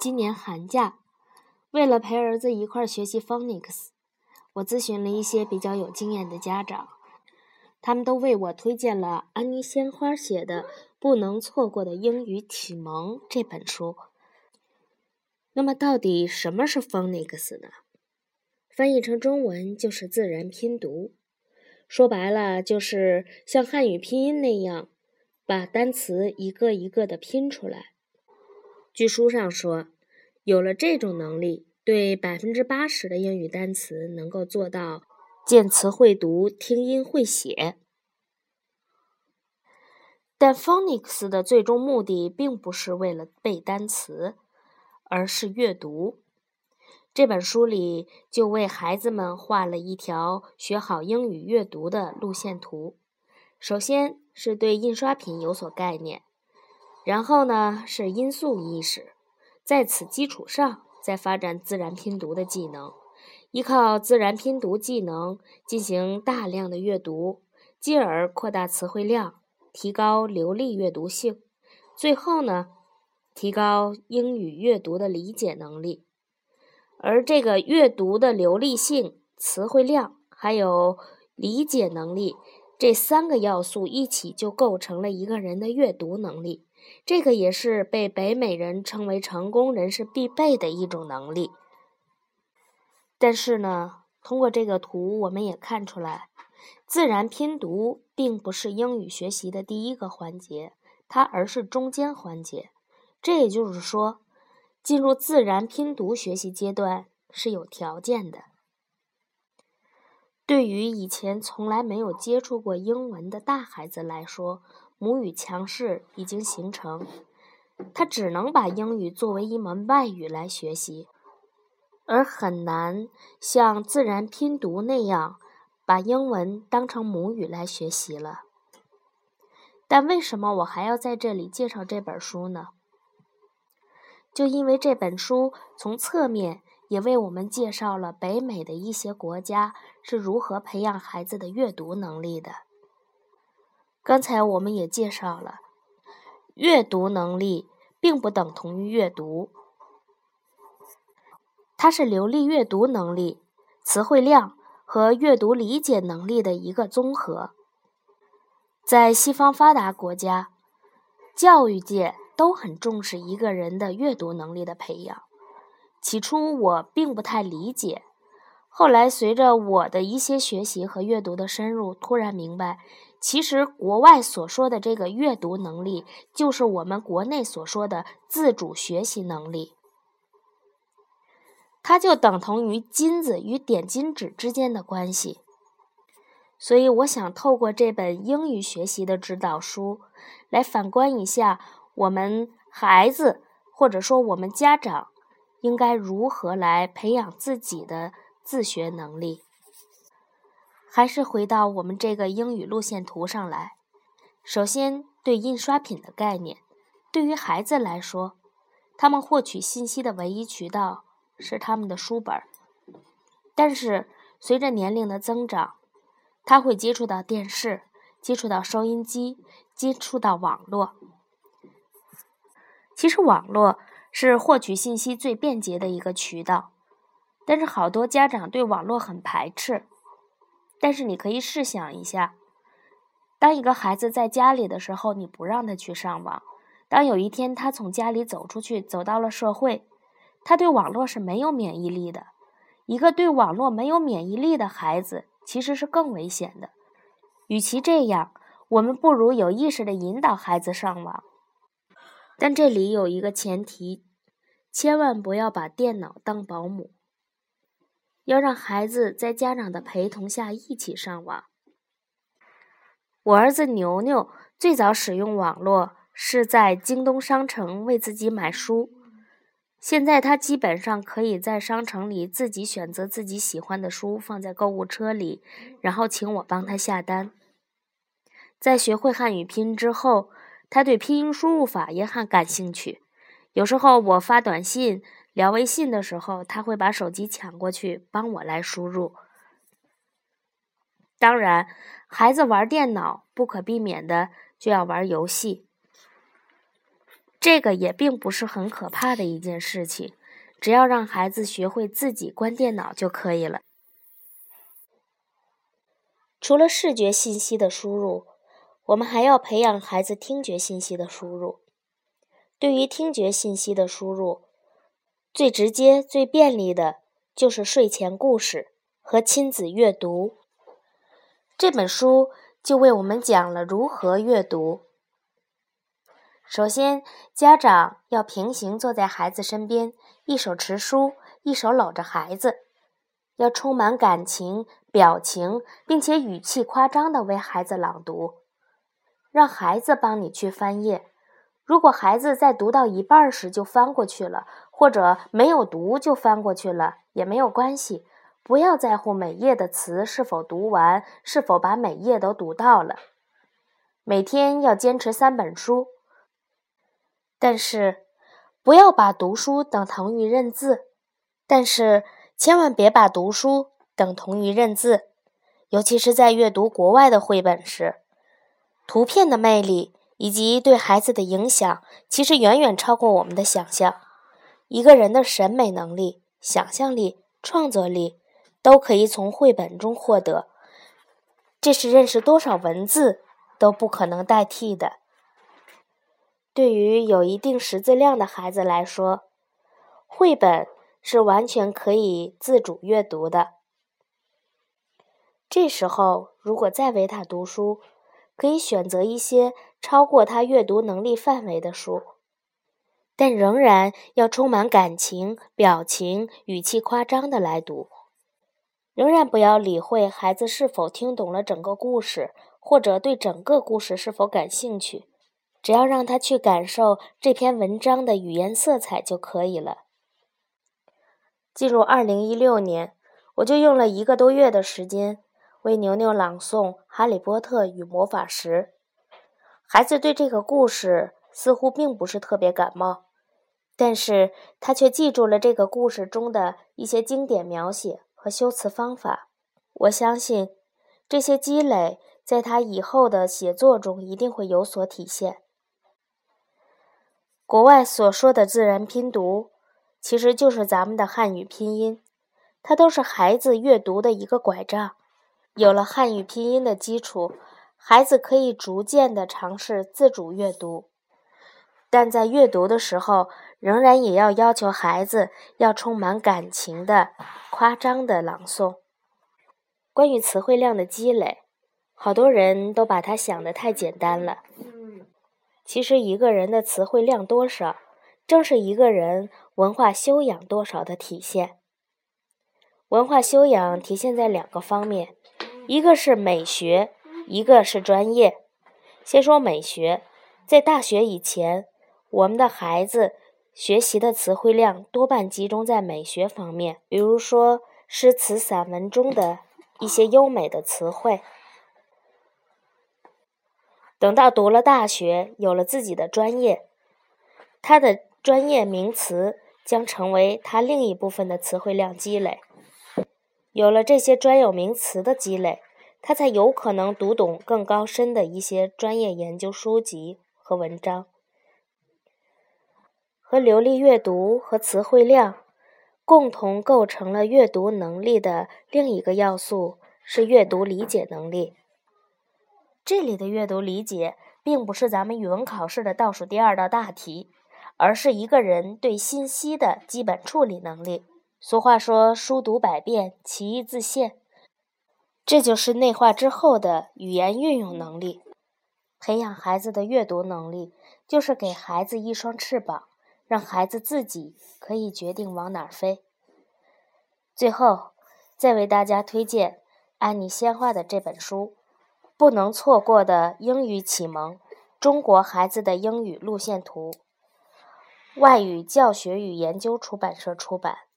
今年寒假，为了陪儿子一块儿学习 Phonics，我咨询了一些比较有经验的家长，他们都为我推荐了安妮鲜花写的《不能错过的英语启蒙》这本书。那么，到底什么是 Phonics 呢？翻译成中文就是自然拼读，说白了就是像汉语拼音那样，把单词一个一个的拼出来。据书上说，有了这种能力，对百分之八十的英语单词能够做到见词会读、听音会写。但 Phonics 的最终目的并不是为了背单词，而是阅读。这本书里就为孩子们画了一条学好英语阅读的路线图。首先是对印刷品有所概念，然后呢是音素意识，在此基础上再发展自然拼读的技能，依靠自然拼读技能进行大量的阅读，进而扩大词汇量，提高流利阅读性，最后呢，提高英语阅读的理解能力。而这个阅读的流利性、词汇量，还有理解能力这三个要素一起，就构成了一个人的阅读能力。这个也是被北美人称为成功人士必备的一种能力。但是呢，通过这个图，我们也看出来，自然拼读并不是英语学习的第一个环节，它而是中间环节。这也就是说。进入自然拼读学习阶段是有条件的。对于以前从来没有接触过英文的大孩子来说，母语强势已经形成，他只能把英语作为一门外语来学习，而很难像自然拼读那样把英文当成母语来学习了。但为什么我还要在这里介绍这本书呢？就因为这本书从侧面也为我们介绍了北美的一些国家是如何培养孩子的阅读能力的。刚才我们也介绍了，阅读能力并不等同于阅读，它是流利阅读能力、词汇量和阅读理解能力的一个综合。在西方发达国家，教育界。都很重视一个人的阅读能力的培养。起初我并不太理解，后来随着我的一些学习和阅读的深入，突然明白，其实国外所说的这个阅读能力，就是我们国内所说的自主学习能力。它就等同于金子与点金纸之间的关系。所以，我想透过这本英语学习的指导书，来反观一下。我们孩子，或者说我们家长，应该如何来培养自己的自学能力？还是回到我们这个英语路线图上来。首先，对印刷品的概念，对于孩子来说，他们获取信息的唯一渠道是他们的书本。但是，随着年龄的增长，他会接触到电视，接触到收音机，接触到网络。其实网络是获取信息最便捷的一个渠道，但是好多家长对网络很排斥。但是你可以试想一下，当一个孩子在家里的时候，你不让他去上网；当有一天他从家里走出去，走到了社会，他对网络是没有免疫力的。一个对网络没有免疫力的孩子，其实是更危险的。与其这样，我们不如有意识地引导孩子上网。但这里有一个前提，千万不要把电脑当保姆，要让孩子在家长的陪同下一起上网。我儿子牛牛最早使用网络是在京东商城为自己买书，现在他基本上可以在商城里自己选择自己喜欢的书放在购物车里，然后请我帮他下单。在学会汉语拼音之后。他对拼音输入法也很感兴趣，有时候我发短信、聊微信的时候，他会把手机抢过去帮我来输入。当然，孩子玩电脑不可避免的就要玩游戏。这个也并不是很可怕的一件事情，只要让孩子学会自己关电脑就可以了。除了视觉信息的输入，我们还要培养孩子听觉信息的输入。对于听觉信息的输入，最直接、最便利的就是睡前故事和亲子阅读。这本书就为我们讲了如何阅读。首先，家长要平行坐在孩子身边，一手持书，一手搂着孩子。要充满感情、表情，并且语气夸张地为孩子朗读，让孩子帮你去翻页。如果孩子在读到一半时就翻过去了，或者没有读就翻过去了，也没有关系。不要在乎每页的词是否读完，是否把每页都读到了。每天要坚持三本书，但是不要把读书等同于认字。但是。千万别把读书等同于认字，尤其是在阅读国外的绘本时，图片的魅力以及对孩子的影响，其实远远超过我们的想象。一个人的审美能力、想象力、创作力，都可以从绘本中获得，这是认识多少文字都不可能代替的。对于有一定识字量的孩子来说，绘本。是完全可以自主阅读的。这时候，如果再为他读书，可以选择一些超过他阅读能力范围的书，但仍然要充满感情、表情、语气夸张的来读。仍然不要理会孩子是否听懂了整个故事，或者对整个故事是否感兴趣，只要让他去感受这篇文章的语言色彩就可以了。进入二零一六年，我就用了一个多月的时间为牛牛朗诵《哈利波特与魔法石》。孩子对这个故事似乎并不是特别感冒，但是他却记住了这个故事中的一些经典描写和修辞方法。我相信，这些积累在他以后的写作中一定会有所体现。国外所说的自然拼读。其实就是咱们的汉语拼音，它都是孩子阅读的一个拐杖。有了汉语拼音的基础，孩子可以逐渐的尝试自主阅读。但在阅读的时候，仍然也要要求孩子要充满感情的、夸张的朗诵。关于词汇量的积累，好多人都把它想得太简单了。其实一个人的词汇量多少？正是一个人文化修养多少的体现。文化修养体现在两个方面，一个是美学，一个是专业。先说美学，在大学以前，我们的孩子学习的词汇量多半集中在美学方面，比如说诗词散文中的一些优美的词汇。等到读了大学，有了自己的专业，他的。专业名词将成为他另一部分的词汇量积累。有了这些专有名词的积累，他才有可能读懂更高深的一些专业研究书籍和文章。和流利阅读和词汇量共同构成了阅读能力的另一个要素是阅读理解能力。这里的阅读理解，并不是咱们语文考试的倒数第二道大题。而是一个人对信息的基本处理能力。俗话说“书读百遍，其义自现”，这就是内化之后的语言运用能力。培养孩子的阅读能力，就是给孩子一双翅膀，让孩子自己可以决定往哪儿飞。最后，再为大家推荐安妮鲜花的这本书，不能错过的英语启蒙：中国孩子的英语路线图。外语教学与研究出版社出版。